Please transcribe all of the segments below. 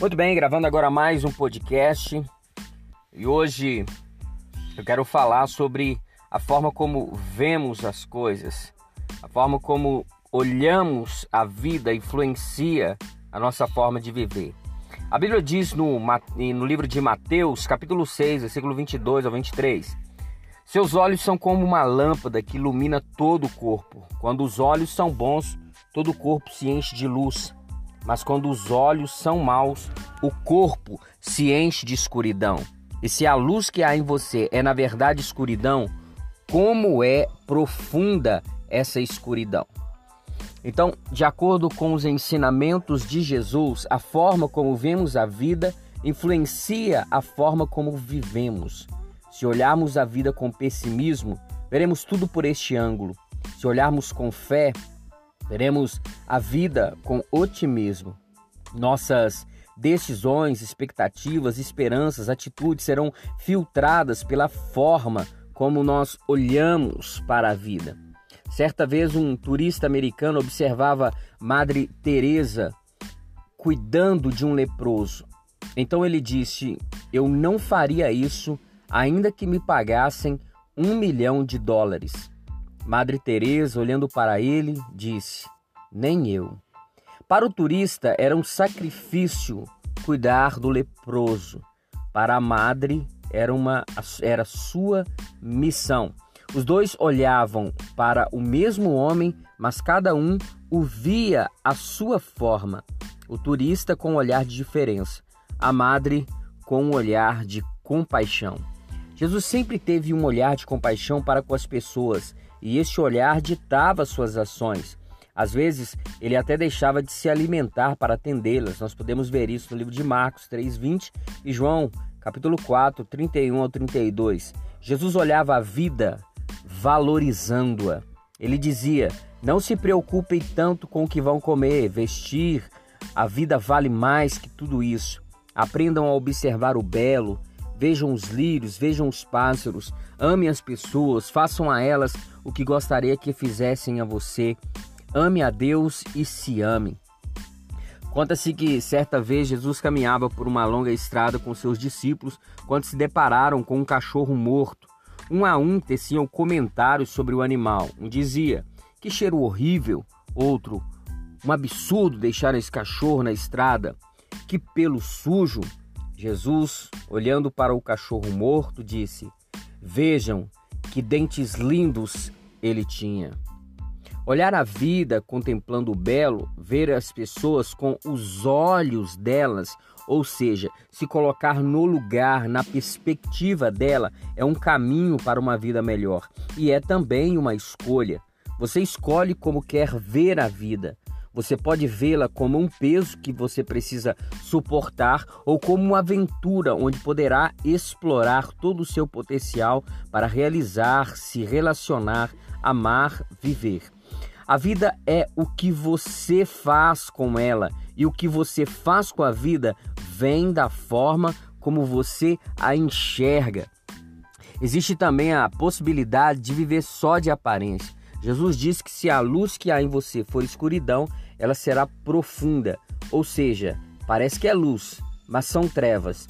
Muito bem, gravando agora mais um podcast e hoje eu quero falar sobre a forma como vemos as coisas, a forma como olhamos a vida influencia a nossa forma de viver. A Bíblia diz no, no livro de Mateus, capítulo 6, versículo 22 ao 23: Seus olhos são como uma lâmpada que ilumina todo o corpo. Quando os olhos são bons, todo o corpo se enche de luz. Mas quando os olhos são maus, o corpo se enche de escuridão. E se a luz que há em você é na verdade escuridão, como é profunda essa escuridão? Então, de acordo com os ensinamentos de Jesus, a forma como vemos a vida influencia a forma como vivemos. Se olharmos a vida com pessimismo, veremos tudo por este ângulo. Se olharmos com fé, Veremos a vida com otimismo. Nossas decisões, expectativas, esperanças, atitudes serão filtradas pela forma como nós olhamos para a vida. Certa vez um turista americano observava Madre Teresa cuidando de um leproso. Então ele disse: "Eu não faria isso, ainda que me pagassem um milhão de dólares." Madre Teresa, olhando para ele, disse: Nem eu. Para o turista era um sacrifício cuidar do leproso. Para a madre era uma era sua missão. Os dois olhavam para o mesmo homem, mas cada um o via à sua forma. O turista com um olhar de diferença, a madre com um olhar de compaixão. Jesus sempre teve um olhar de compaixão para com as pessoas e este olhar ditava suas ações. Às vezes, ele até deixava de se alimentar para atendê-las. Nós podemos ver isso no livro de Marcos 3:20 e João, capítulo 4, 31 ao 32. Jesus olhava a vida valorizando-a. Ele dizia: "Não se preocupem tanto com o que vão comer, vestir. A vida vale mais que tudo isso. Aprendam a observar o belo, Vejam os lírios, vejam os pássaros, amem as pessoas, façam a elas o que gostaria que fizessem a você. Ame a Deus e se ame. Conta-se que certa vez Jesus caminhava por uma longa estrada com seus discípulos quando se depararam com um cachorro morto. Um a um teciam comentários sobre o animal. Um dizia: Que cheiro horrível! Outro: Um absurdo deixar esse cachorro na estrada. Que pelo sujo! Jesus, olhando para o cachorro morto, disse: Vejam que dentes lindos ele tinha. Olhar a vida contemplando o belo, ver as pessoas com os olhos delas, ou seja, se colocar no lugar, na perspectiva dela, é um caminho para uma vida melhor e é também uma escolha. Você escolhe como quer ver a vida. Você pode vê-la como um peso que você precisa suportar ou como uma aventura onde poderá explorar todo o seu potencial para realizar, se relacionar, amar, viver. A vida é o que você faz com ela e o que você faz com a vida vem da forma como você a enxerga. Existe também a possibilidade de viver só de aparência. Jesus disse que se a luz que há em você for escuridão, ela será profunda, ou seja, parece que é luz, mas são trevas.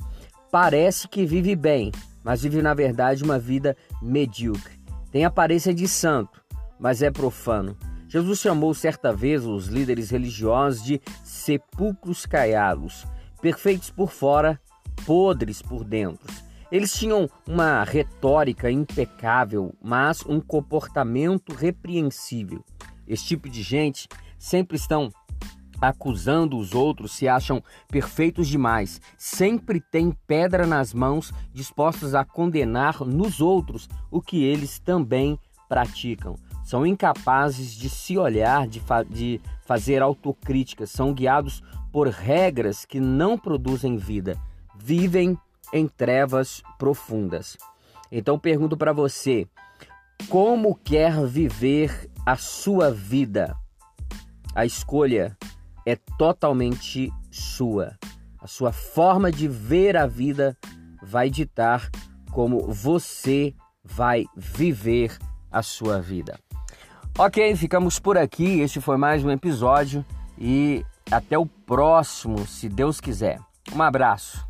Parece que vive bem, mas vive na verdade uma vida medíocre. Tem aparência de santo, mas é profano. Jesus chamou certa vez os líderes religiosos de sepulcros caiados, perfeitos por fora, podres por dentro. Eles tinham uma retórica impecável, mas um comportamento repreensível. Esse tipo de gente sempre estão acusando os outros, se acham perfeitos demais, sempre têm pedra nas mãos, dispostos a condenar nos outros o que eles também praticam. São incapazes de se olhar, de, fa de fazer autocríticas, são guiados por regras que não produzem vida, vivem em trevas profundas. Então pergunto para você: como quer viver a sua vida? A escolha é totalmente sua. A sua forma de ver a vida vai ditar como você vai viver a sua vida. Ok, ficamos por aqui. Este foi mais um episódio e até o próximo, se Deus quiser. Um abraço.